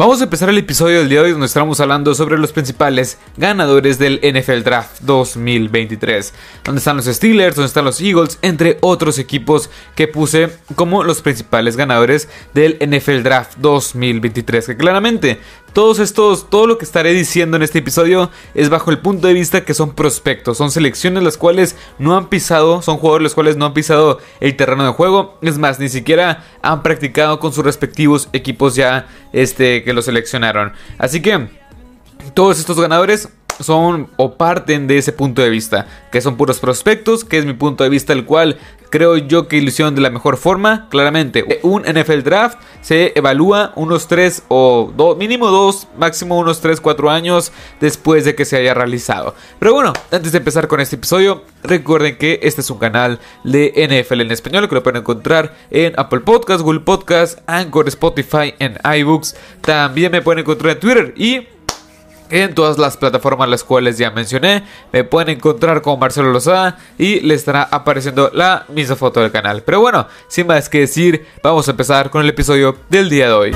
Vamos a empezar el episodio del día de hoy donde estamos hablando sobre los principales ganadores del NFL Draft 2023. Donde están los Steelers, donde están los Eagles, entre otros equipos que puse como los principales ganadores del NFL Draft 2023. Que claramente todos estos, todo lo que estaré diciendo en este episodio es bajo el punto de vista que son prospectos, son selecciones las cuales no han pisado, son jugadores los cuales no han pisado el terreno de juego, es más, ni siquiera han practicado con sus respectivos equipos ya este, que lo seleccionaron. Así que todos estos ganadores son o parten de ese punto de vista, que son puros prospectos, que es mi punto de vista el cual creo yo que ilusión de la mejor forma. Claramente, un NFL Draft se evalúa unos 3 o mínimo 2, máximo unos 3, 4 años después de que se haya realizado. Pero bueno, antes de empezar con este episodio, recuerden que este es un canal de NFL en español que lo pueden encontrar en Apple Podcasts, Google Podcasts, Anchor, Spotify, en iBooks. También me pueden encontrar en Twitter y en todas las plataformas las cuales ya mencioné. Me pueden encontrar con Marcelo Lozada y le estará apareciendo la misma foto del canal. Pero bueno, sin más que decir, vamos a empezar con el episodio del día de hoy.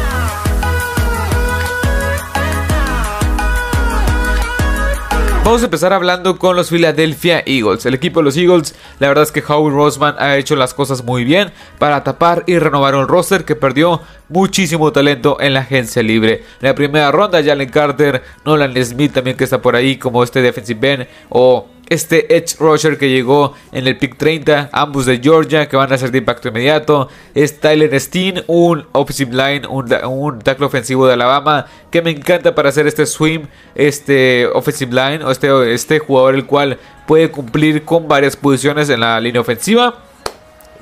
Vamos a empezar hablando con los Philadelphia Eagles. El equipo de los Eagles, la verdad es que Howie Roseman ha hecho las cosas muy bien para tapar y renovar un roster que perdió muchísimo talento en la agencia libre. En la primera ronda, Jalen Carter, Nolan Smith también que está por ahí como este defensive end o este Edge Rusher que llegó en el pick 30, ambos de Georgia que van a ser de impacto inmediato. Es Tyler Steen, un offensive line, un, tackle ofensivo de Alabama que me encanta para hacer este swim, este offensive line o este, este jugador el cual puede cumplir con varias posiciones en la línea ofensiva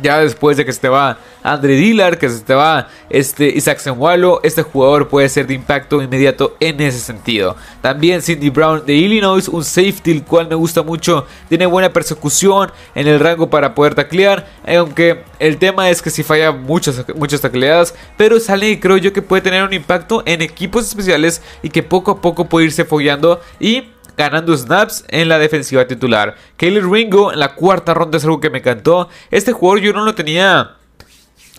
ya después de que se te va Andre Dillard, que se te va este Isaac Senwalo, este jugador puede ser de impacto inmediato en ese sentido. También Cindy Brown de Illinois, un safety el cual me gusta mucho, tiene buena persecución en el rango para poder taclear, aunque el tema es que si falla muchas, muchas tacleadas, pero sale creo yo que puede tener un impacto en equipos especiales y que poco a poco puede irse follando y ganando snaps en la defensiva titular. Kelly Ringo en la cuarta ronda es algo que me encantó. Este jugador yo no lo tenía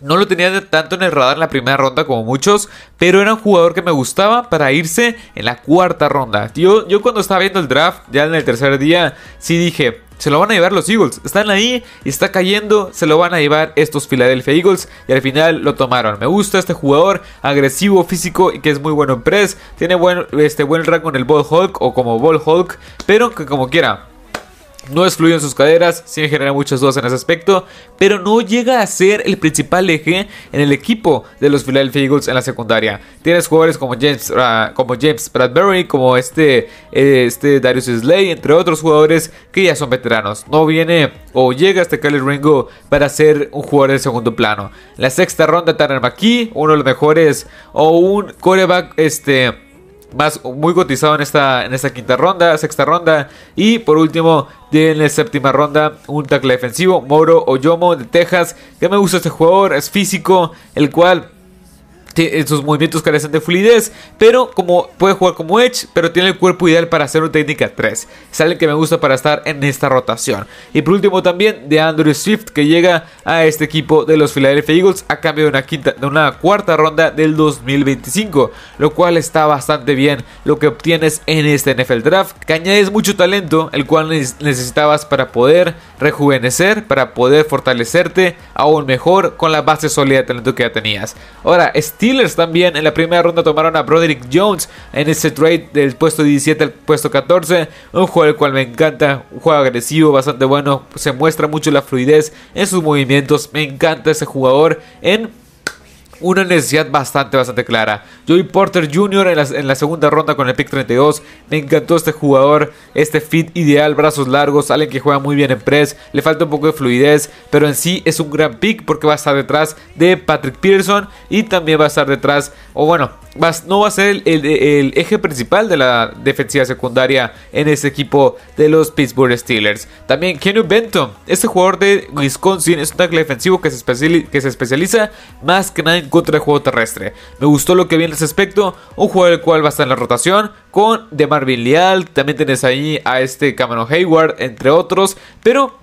no lo tenía tanto en el radar en la primera ronda como muchos, pero era un jugador que me gustaba para irse en la cuarta ronda. Yo, yo cuando estaba viendo el draft, ya en el tercer día, sí dije, se lo van a llevar los Eagles. Están ahí y está cayendo. Se lo van a llevar estos Philadelphia Eagles. Y al final lo tomaron. Me gusta este jugador agresivo, físico y que es muy bueno en press. Tiene buen, este, buen rango en el Ball Hulk o como Ball Hulk. Pero que como quiera no es en sus caderas, sí me genera muchas dudas en ese aspecto, pero no llega a ser el principal eje en el equipo de los Philadelphia Eagles en la secundaria. Tienes jugadores como James, ah, como James Bradbury, como este, este Darius Slay, entre otros jugadores que ya son veteranos. No viene o llega este Kelly Ringo para ser un jugador de segundo plano. la sexta ronda, Tanner McKee, uno de los mejores, o un coreback, este más muy cotizado en esta, en esta quinta ronda, sexta ronda. Y por último, en la séptima ronda, un tackle defensivo, Moro Oyomo de Texas. Que me gusta este jugador, es físico, el cual sus movimientos carecen de fluidez, pero como puede jugar como Edge, pero tiene el cuerpo ideal para hacer una técnica 3. Es alguien que me gusta para estar en esta rotación. Y por último también de Andrew Swift que llega a este equipo de los Philadelphia Eagles a cambio de una quinta, de una cuarta ronda del 2025, lo cual está bastante bien lo que obtienes en este NFL Draft, que añades mucho talento, el cual necesitabas para poder rejuvenecer, para poder fortalecerte aún mejor con la base sólida de talento que ya tenías. Ahora, Steelers también en la primera ronda tomaron a Broderick Jones en ese trade del puesto 17 al puesto 14. Un juego el cual me encanta, un juego agresivo, bastante bueno, se muestra mucho la fluidez en sus movimientos. Me encanta ese jugador en una necesidad bastante, bastante clara. Joey Porter Jr. En la, segunda ronda con el pick 32. Me encantó este jugador, este fit ideal, brazos largos, alguien que juega muy bien en press. Le falta un poco de fluidez, pero en sí es un gran pick porque va a estar detrás de Patrick Peterson y también va a estar detrás, o bueno, no va a ser el, eje principal de la defensiva secundaria en este equipo de los Pittsburgh Steelers. También Kenny Benton, este jugador de Wisconsin, es un tackle defensivo que se, que se especializa más que nada en contra del juego terrestre. Me gustó lo que vi en ese aspecto, un jugador el cual va a estar en la rotación con de Marvin Leal, también tienes ahí a este Cameron Hayward, entre otros, pero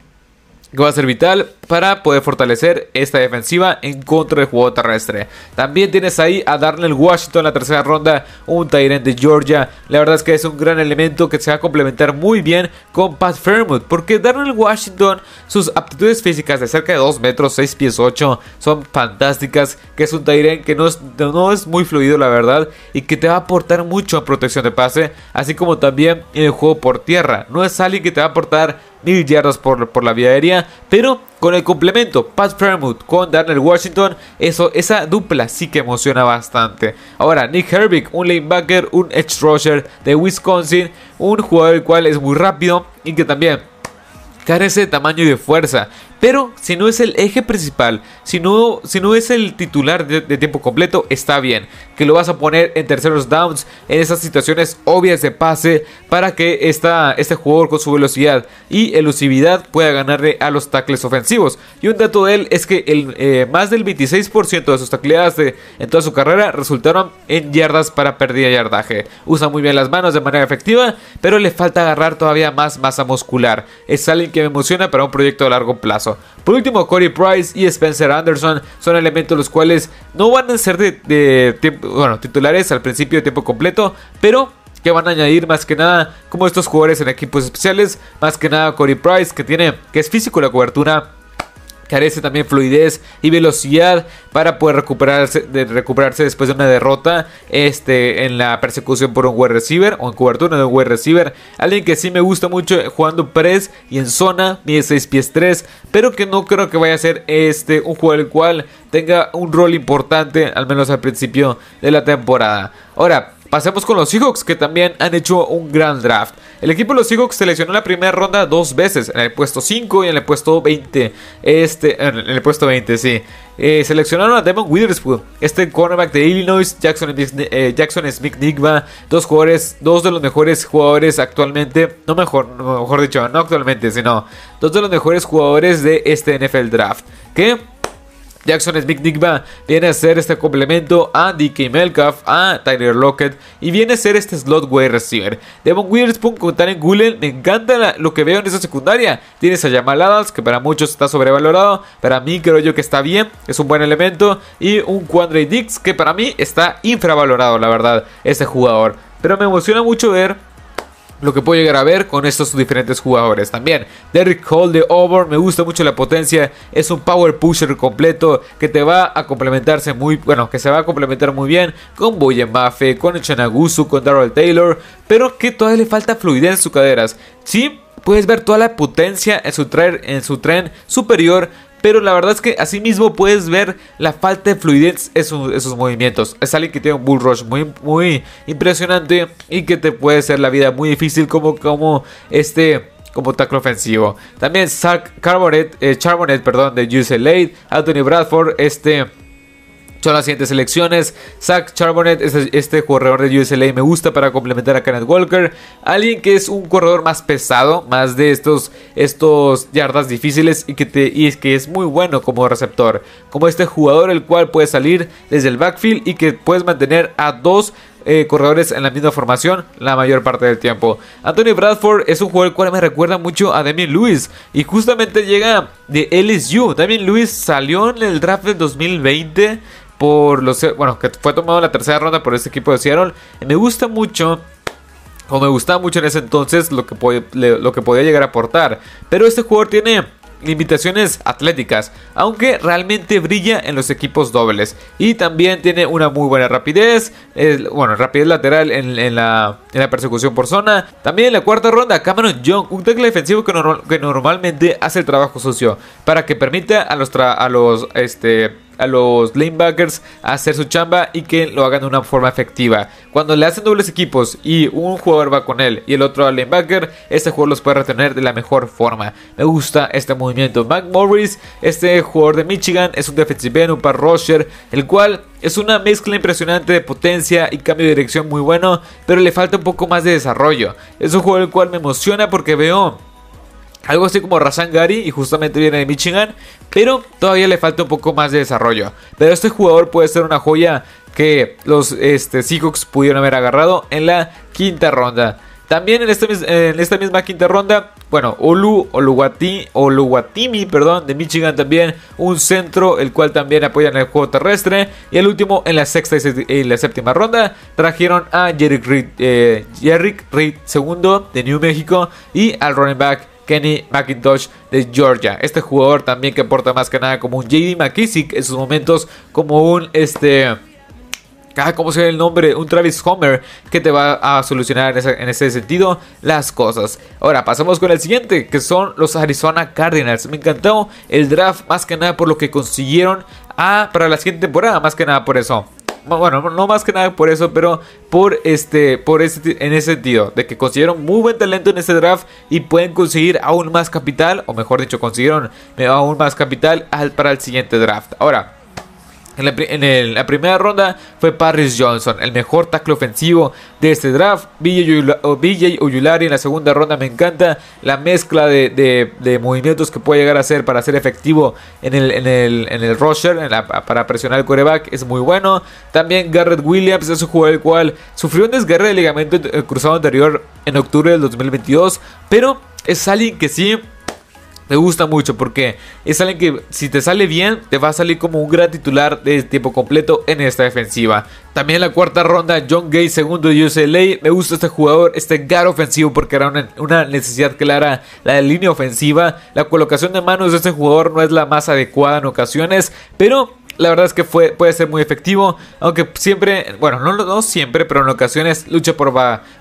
que va a ser vital para poder fortalecer esta defensiva en contra del juego terrestre. También tienes ahí a Darnell Washington en la tercera ronda, un Tyrant de Georgia. La verdad es que es un gran elemento que se va a complementar muy bien con Pat Fairmouth, porque Darnell Washington, sus aptitudes físicas de cerca de 2 metros, 6 pies 8, son fantásticas, que es un Tyrant que no es, no es muy fluido la verdad, y que te va a aportar mucho en protección de pase, así como también en el juego por tierra. No es alguien que te va a aportar mil yardas por, por la vía aérea, pero con el complemento Pat Fairmouth con Darnell Washington, eso, esa dupla sí que emociona bastante. Ahora, Nick Herbig, un lanebacker, un edge rusher de Wisconsin, un jugador el cual es muy rápido y que también carece de tamaño y de fuerza. Pero si no es el eje principal, si no, si no es el titular de, tiempo completo, está bien. Que lo vas a poner en terceros downs, en esas situaciones obvias de pase, para que esta, este jugador con su velocidad y elusividad pueda ganarle a los tackles ofensivos. Y un dato de él es que el, eh, más del 26% de sus tacleadas en toda su carrera resultaron en yardas para pérdida de yardaje. Usa muy bien las manos de manera efectiva, pero le falta agarrar todavía más masa muscular. Es alguien que me emociona para un proyecto de largo plazo. Por último, Corey Price y Spencer Anderson son elementos los cuales no van a ser de, bueno, titulares al principio de tiempo completo, pero que van a añadir más que nada como estos jugadores en equipos especiales, más que nada Corey Price que tiene que es físico la cobertura carece también fluidez y velocidad para poder recuperarse, de recuperarse después de una derrota este, en la persecución por un wide receiver o en cobertura de un wide receiver. Alguien que sí me gusta mucho jugando press y en zona, mide 6 pies 3, pero que no creo que vaya a ser este, un jugador el cual tenga un rol importante, al menos al principio de la temporada. Ahora, Pasemos con los Seahawks que también han hecho un gran draft. El equipo de los Seahawks seleccionó la primera ronda dos veces, en el puesto 5 y en el puesto 20. Este, en el puesto 20, sí. Eh, seleccionaron a Devon Witherspoon, este cornerback de Illinois, Jackson, eh, Smith Nigma, dos jugadores, dos de los mejores jugadores actualmente, no mejor, mejor dicho, no actualmente, sino dos de los mejores jugadores de este NFL draft. Que Jackson Smith Nigma viene a ser este complemento a DK Melcalf, a Tyler Lockett y viene a ser este slot wide receiver. Devon Witherspoon con Taren Gulen, me encanta lo que veo en esa secundaria. Tienes a Jamal Adams, que para muchos está sobrevalorado, para mí creo yo que está bien, es un buen elemento. Y un Quandre Dix, que para mí está infravalorado, la verdad, ese jugador. Pero me emociona mucho ver lo que puedo llegar a ver con estos diferentes jugadores. También Derrick Hall de Auburn, me gusta mucho la potencia, es un power pusher completo que te va a complementarse muy, bueno, que se va a complementar muy bien con Boye Mafe, con Echanagusu, con Darrell Taylor, pero que todavía le falta fluidez en sus caderas. Sí, puedes ver toda la potencia en su, en su tren superior, pero la verdad es que asimismo puedes ver la falta de fluidez en, esos movimientos. Es alguien que tiene un bull rush muy, muy impresionante y que te puede hacer la vida muy difícil como, como este como tackle ofensivo. También Zach Carbonet, eh, Charbonnet, perdón, de UCLA, Anthony Bradford, este son las siguientes selecciones. Zach Charbonnet, este, este, corredor de USLA, me gusta para complementar a Kenneth Walker. Alguien que es un corredor más pesado, más de estos, estos yardas difíciles y que, y es que es muy bueno como receptor. Como este jugador, el cual puede salir desde el backfield y que puedes mantener a dos eh, corredores en la misma formación la mayor parte del tiempo. Anthony Bradford es un jugador cual me recuerda mucho a Damien Lewis y justamente llega de LSU. Damien Lewis salió en el draft del 2020 por los bueno que fue tomado en la tercera ronda por este equipo de Seattle. Me gusta mucho o me gustaba mucho en ese entonces lo que, lo que podía llegar a aportar. Pero este jugador tiene limitaciones atléticas, aunque realmente brilla en los equipos dobles. Y también tiene una muy buena rapidez, bueno, rapidez lateral en, la, persecución por zona. También en la cuarta ronda, Cameron Young, un tackle defensivo que, que normalmente hace el trabajo sucio, para que permita a los, a los este, a los lanebackers a hacer su chamba y que lo hagan de una forma efectiva. Cuando le hacen dobles equipos y un jugador va con él y el otro al lanebacker, este jugador los puede retener de la mejor forma. Me gusta este movimiento. Mac Morris, este jugador de Michigan, es un defensive end, un par rusher, el cual es una mezcla impresionante de potencia y cambio de dirección muy bueno, pero le falta un poco más de desarrollo. Es un jugador el cual me emociona porque veo algo así como Rashan Gary y justamente viene de Michigan, pero todavía le falta un poco más de desarrollo. Pero este jugador puede ser una joya que los este, Seahawks pudieron haber agarrado en la quinta ronda. También en, este, en esta misma quinta ronda, bueno, Olu, Oluwati, Oluwatimi, perdón, de Michigan también, un centro, el cual también apoya en el juego terrestre. Y el último, en la sexta y la séptima ronda, trajeron a Jerry Reed, eh, Reed segundo de New Mexico y al running back Kenny McIntosh de Georgia. Este jugador también que aporta más que nada como un JD McKissick en sus momentos, como un este Ah, ¿cómo se el nombre? Un Travis Homer que te va a solucionar en ese, sentido las cosas. Ahora, pasamos con el siguiente, que son los Arizona Cardinals. Me encantó el draft más que nada por lo que consiguieron ah, para la siguiente temporada, más que nada por eso. Bueno, no más que nada por eso, pero por este, por este, en ese sentido, de que consiguieron muy buen talento en ese draft y pueden conseguir aún más capital, o mejor dicho, consiguieron aún más capital para el siguiente draft. Ahora, en la, primera ronda fue Paris Johnson, el mejor tackle ofensivo de este draft. BJ Uyulari en la segunda ronda me encanta la mezcla de, movimientos que puede llegar a hacer para ser efectivo en el, en el, en el rusher, para presionar el quarterback, es muy bueno. También Garrett Williams es un jugador el cual sufrió un desgarre de ligamento eh, cruzado anterior en octubre del 2022, pero es alguien que sí me gusta mucho porque es alguien que si te sale bien te va a salir como un gran titular de tiempo completo en esta defensiva. También en la cuarta ronda John Gay segundo de UCLA. Me gusta este jugador, este gar ofensivo porque era una, una, necesidad clara la de línea ofensiva. La colocación de manos de este jugador no es la más adecuada en ocasiones, pero la verdad es que fue, puede ser muy efectivo, aunque siempre, bueno, no, no siempre, pero en ocasiones lucha por,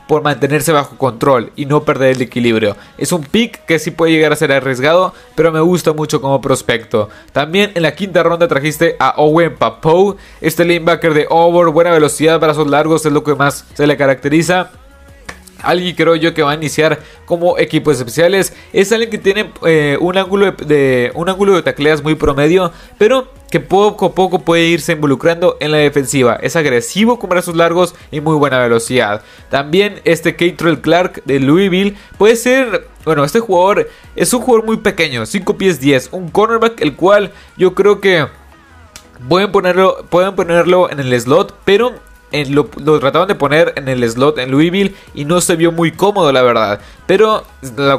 por mantenerse bajo control y no perder el equilibrio. Es un pick que sí puede llegar a ser arriesgado, pero me gusta mucho como prospecto. También en la quinta ronda trajiste a Owen Papoe, este linebacker de over, buena velocidad, brazos largos, es lo que más se le caracteriza. Alguien creo yo que va a iniciar como equipos especiales. Es alguien que tiene eh, un ángulo de, un ángulo de tacleas muy promedio, pero que poco a poco puede irse involucrando en la defensiva. Es agresivo con brazos largos y muy buena velocidad. También este Catrell Clark de Louisville puede ser, bueno, este jugador es un jugador muy pequeño, 5 pies 10, un cornerback el cual yo creo que pueden ponerlo, pueden ponerlo en el slot, pero lo, trataban de poner en el slot en Louisville y no se vio muy cómodo la verdad. Pero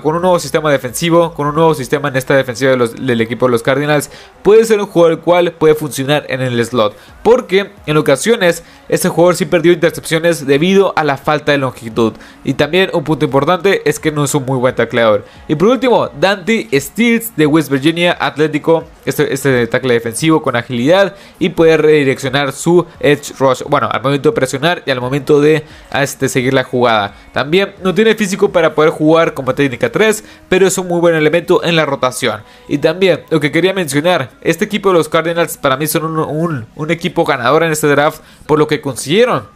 con un nuevo sistema defensivo, con un nuevo sistema en esta defensiva del equipo de los Cardinals, puede ser un jugador el cual puede funcionar en el slot. Porque en ocasiones este jugador sí perdió intercepciones debido a la falta de longitud. Y también un punto importante es que no es un muy buen tacleador. Y por último, Dante Steels de West Virginia Atlético. Este, este tackle defensivo con agilidad y puede redireccionar su edge rush. Bueno, al momento de presionar y al momento de este, seguir la jugada. También no tiene físico para poder jugar como técnica 3, pero es un muy buen elemento en la rotación. Y también lo que quería mencionar, este equipo de los Cardinals para mí son un, equipo ganador en este draft por lo que consiguieron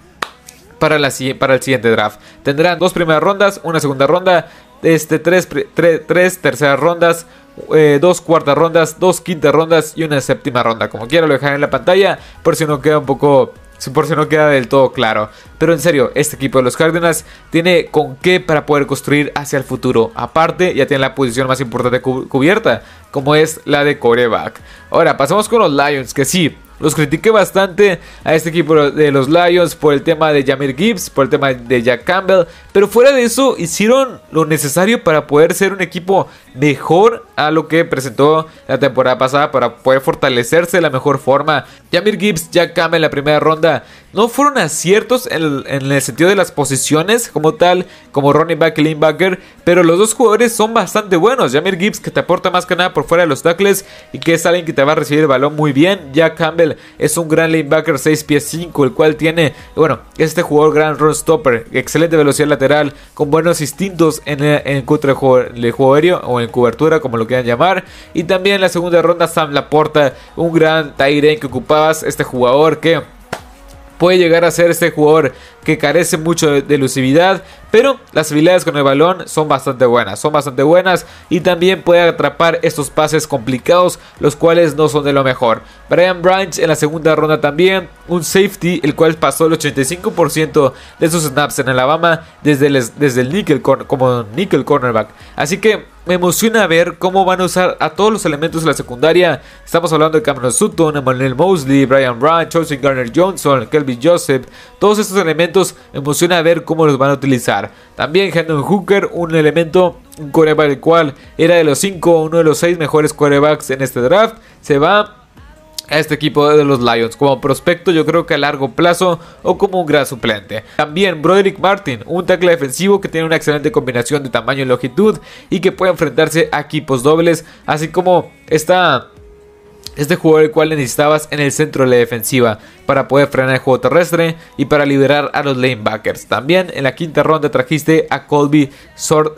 para, la, para el siguiente draft. Tendrán dos primeras rondas, una segunda ronda, este, tres, tres terceras rondas, eh, dos cuartas rondas, dos quintas rondas y una séptima ronda. Como quiera lo dejaré en la pantalla por si no queda un poco por si no queda del todo claro. Pero en serio, este equipo de los Cardinals tiene con qué para poder construir hacia el futuro. Aparte, ya tiene la posición más importante cubierta, como es la de coreback. Ahora, pasamos con los Lions, que sí, los critiqué bastante a este equipo de los Lions por el tema de Jamir Gibbs, por el tema de Jack Campbell. Pero fuera de eso, hicieron lo necesario para poder ser un equipo mejor a lo que presentó la temporada pasada, para poder fortalecerse de la mejor forma. Jamir Gibbs, Jack Campbell en la primera ronda no fueron aciertos en, el sentido de las posiciones como tal, como Ronnie Back y Linebacker, pero los dos jugadores son bastante buenos. Jamir Gibbs que te aporta más que nada por fuera de los tackles y que es alguien que te va a recibir el balón muy bien. Jack Campbell es un gran linebacker 6 pies 5, el cual tiene, bueno, este jugador gran run stopper, excelente velocidad lateral, con buenos instintos en, el, contra el juego aéreo o en cobertura, como lo quieran llamar. Y también en la segunda ronda Sam Laporta, un gran Tyren que ocupabas, este jugador que puede llegar a ser este jugador que carece mucho de, elusividad, pero las habilidades con el balón son bastante buenas, son bastante buenas y también puede atrapar estos pases complicados, los cuales no son de lo mejor. Brian Branch en la segunda ronda también, un safety, el cual pasó el 85% de sus snaps en Alabama desde el, desde el nickel como nickel cornerback. Así que me emociona ver cómo van a usar a todos los elementos de la secundaria. Estamos hablando de Cameron Sutton, Emmanuel Mosley, Brian Brown, Chelsea Garner Johnson, Kelvin Joseph. Todos estos elementos me emociona ver cómo los van a utilizar. También Hendon Hooker, un elemento, un coreback el cual era de los 5, uno de los 6 mejores corebacks en este draft. Se va a este equipo de los Lions como prospecto yo creo que a largo plazo o como un gran suplente. También Broderick Martin, un tackle defensivo que tiene una excelente combinación de tamaño y longitud y que puede enfrentarse a equipos dobles, así como está este jugador el cual necesitabas en el centro de la defensiva para poder frenar el juego terrestre y para liberar a los lanebackers. También en la quinta ronda trajiste a Colby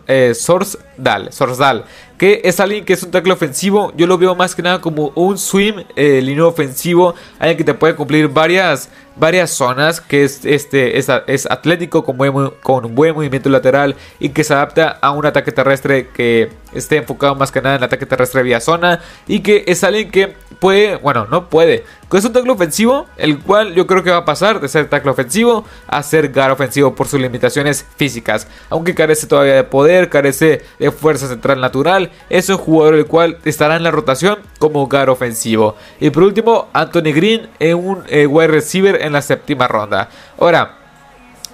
eh, Sorsdal, que es alguien que es un tackle ofensivo. Yo lo veo más que nada como un swim eh, línea ofensivo, alguien que te puede cumplir varias, varias zonas, que es, este, es, atlético con, con un buen movimiento lateral y que se adapta a un ataque terrestre que esté enfocado más que nada en ataque terrestre vía zona y que es alguien que puede, bueno, no puede, es un tackle ofensivo, el cual yo creo que va a pasar de ser tackle ofensivo a ser gar ofensivo por sus limitaciones físicas. Aunque carece todavía de poder, carece de fuerza central natural, es un jugador el cual estará en la rotación como gar ofensivo. Y por último, Anthony Green en un eh, wide receiver en la séptima ronda. Ahora,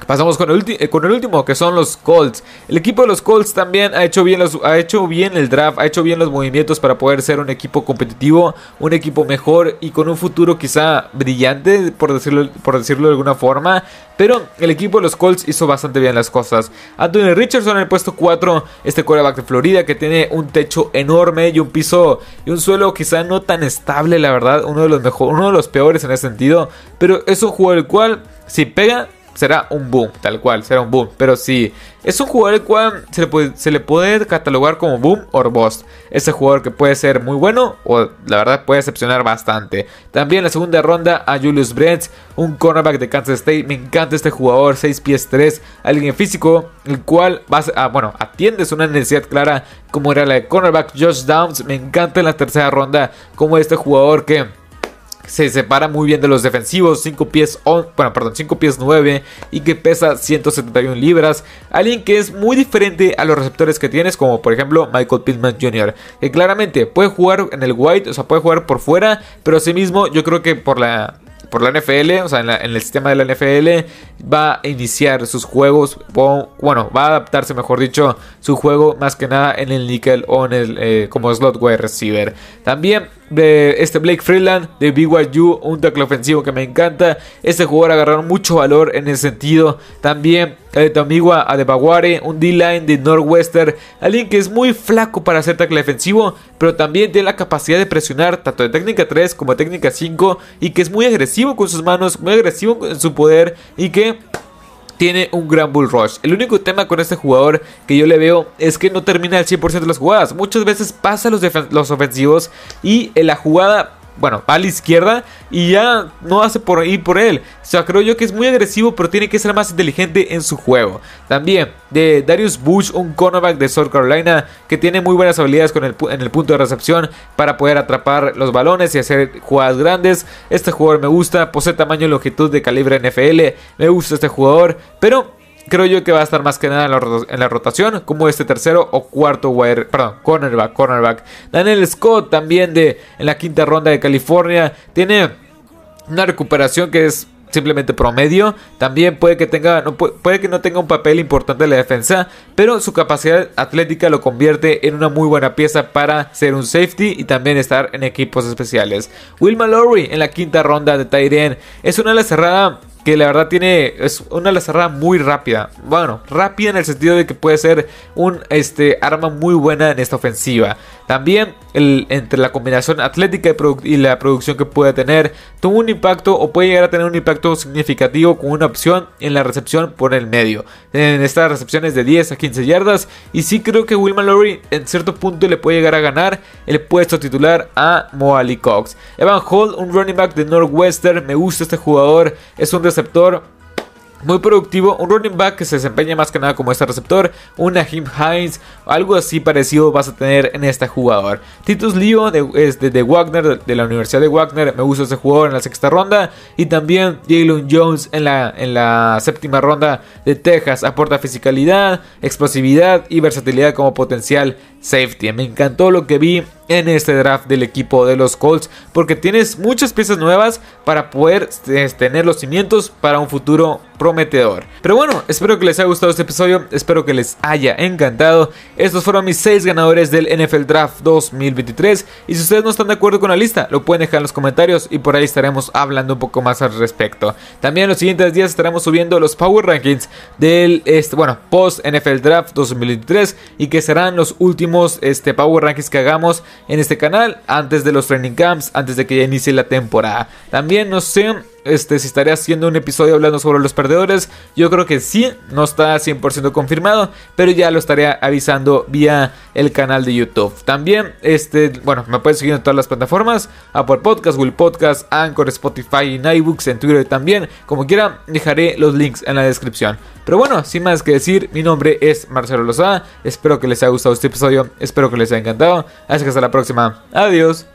Pasamos con el, eh, con el, último, que son los Colts. El equipo de los Colts también ha hecho, bien los, ha hecho bien el draft, ha hecho bien los movimientos para poder ser un equipo competitivo, un equipo mejor y con un futuro quizá brillante, por decirlo, por decirlo de alguna forma. Pero el equipo de los Colts hizo bastante bien las cosas. Anthony Richardson en el puesto 4, este quarterback de Florida que tiene un techo enorme y un piso y un suelo quizá no tan estable, la verdad, uno de los mejores, uno de los peores en ese sentido. Pero es un juego el cual, si pega, será un boom, tal cual, será un boom. Pero si es un jugador el cual se le, puede, catalogar como boom o bust. Ese jugador que puede ser muy bueno o la verdad puede decepcionar bastante. También en la segunda ronda a Julius Brents, un cornerback de Kansas State. Me encanta este jugador, 6 pies 3, alguien físico, el cual va a, bueno, atiende una necesidad clara como era la de cornerback Josh Downs. Me encanta en la tercera ronda como este jugador que se separa muy bien de los defensivos, 5 pies, bueno, perdón, 5 pies 9 y que pesa 171 libras. Alguien que es muy diferente a los receptores que tienes, como por ejemplo Michael Pittman Jr., que claramente puede jugar en el white, o sea, puede jugar por fuera, pero asimismo yo creo que por la por la NFL, o sea, en, el sistema de la NFL, va a iniciar sus juegos, bueno, va a adaptarse, mejor dicho, su juego más que nada en el nickel o en el eh, como slot wide receiver. También de este Blake Freeland de BYU, un tackle ofensivo que me encanta. Este jugador agarraron mucho valor en ese sentido. También de Tomigua Adebaguare, un D-line de Northwestern, alguien que es muy flaco para hacer tackle defensivo, pero también tiene la capacidad de presionar tanto de técnica 3 como de técnica 5 y que es muy agresivo con sus manos, muy agresivo en su poder y que tiene un gran bull rush. El único tema con este jugador que yo le veo es que no termina el 100% de las jugadas. Muchas veces pasa los, los ofensivos y en la jugada bueno, va a la izquierda y ya no hace por ahí por él. O sea, creo yo que es muy agresivo, pero tiene que ser más inteligente en su juego. También de Darius Bush, un cornerback de South Carolina que tiene muy buenas habilidades con el, en el punto de recepción para poder atrapar los balones y hacer jugadas grandes. Este jugador me gusta, posee tamaño y longitud de calibre NFL. Me gusta este jugador, pero creo yo que va a estar más que nada en la, rotación, como este tercero o cuarto wire, perdón, cornerback. Daniel Scott también de en la quinta ronda de California tiene una recuperación que es simplemente promedio. También puede que tenga, puede que no tenga un papel importante en la defensa, pero su capacidad atlética lo convierte en una muy buena pieza para ser un safety y también estar en equipos especiales. Will Mallory en la quinta ronda de Tyrion es una de las cerradas que la verdad tiene es una la cerrada muy rápida. Bueno, rápida en el sentido de que puede ser un este arma muy buena en esta ofensiva. También entre la combinación atlética y, la producción que puede tener, tuvo un impacto o puede llegar a tener un impacto significativo con una opción en la recepción por el medio. En estas recepciones de 10 a 15 yardas. Y sí creo que Will Mallory en cierto punto le puede llegar a ganar el puesto titular a Moali Cox. Evan Hall, un running back de Northwestern. Me gusta este jugador. Es un receptor muy productivo, un running back que se desempeña más que nada como este receptor, un Nahim Hines, algo así parecido vas a tener en este jugador. Titus Leo de, de, Wagner, de, la Universidad de Wagner, me gusta ese jugador en la sexta ronda. Y también Jalen Jones en la, en la séptima ronda de Texas, aporta fisicalidad, explosividad y versatilidad como potencial safety. Me encantó lo que vi en este draft del equipo de los Colts porque tienes muchas piezas nuevas para poder tener los cimientos para un futuro prometedor. Pero bueno, espero que les haya gustado este episodio, espero que les haya encantado. Estos fueron mis 6 ganadores del NFL Draft 2023 y si ustedes no están de acuerdo con la lista, lo pueden dejar en los comentarios y por ahí estaremos hablando un poco más al respecto. También en los siguientes días estaremos subiendo los Power Rankings del este, bueno, post NFL Draft 2023 y que serán los últimos este, Power Rankings que hagamos en este canal antes de los training camps, antes de que ya inicie la temporada. También no sé este, si estaré haciendo un episodio hablando sobre los perdedores. Yo creo que sí, no está 100% confirmado, pero ya lo estaré avisando vía el canal de YouTube. También, este, bueno, me pueden seguir en todas las plataformas: Apple Podcast, Google Podcast, Anchor, Spotify, iBooks, en Twitter también. Como quiera, dejaré los links en la descripción. Pero bueno, sin más que decir, mi nombre es Marcelo Lozada. Espero que les haya gustado este episodio, espero que les haya encantado. Así que hasta la próxima. Adiós.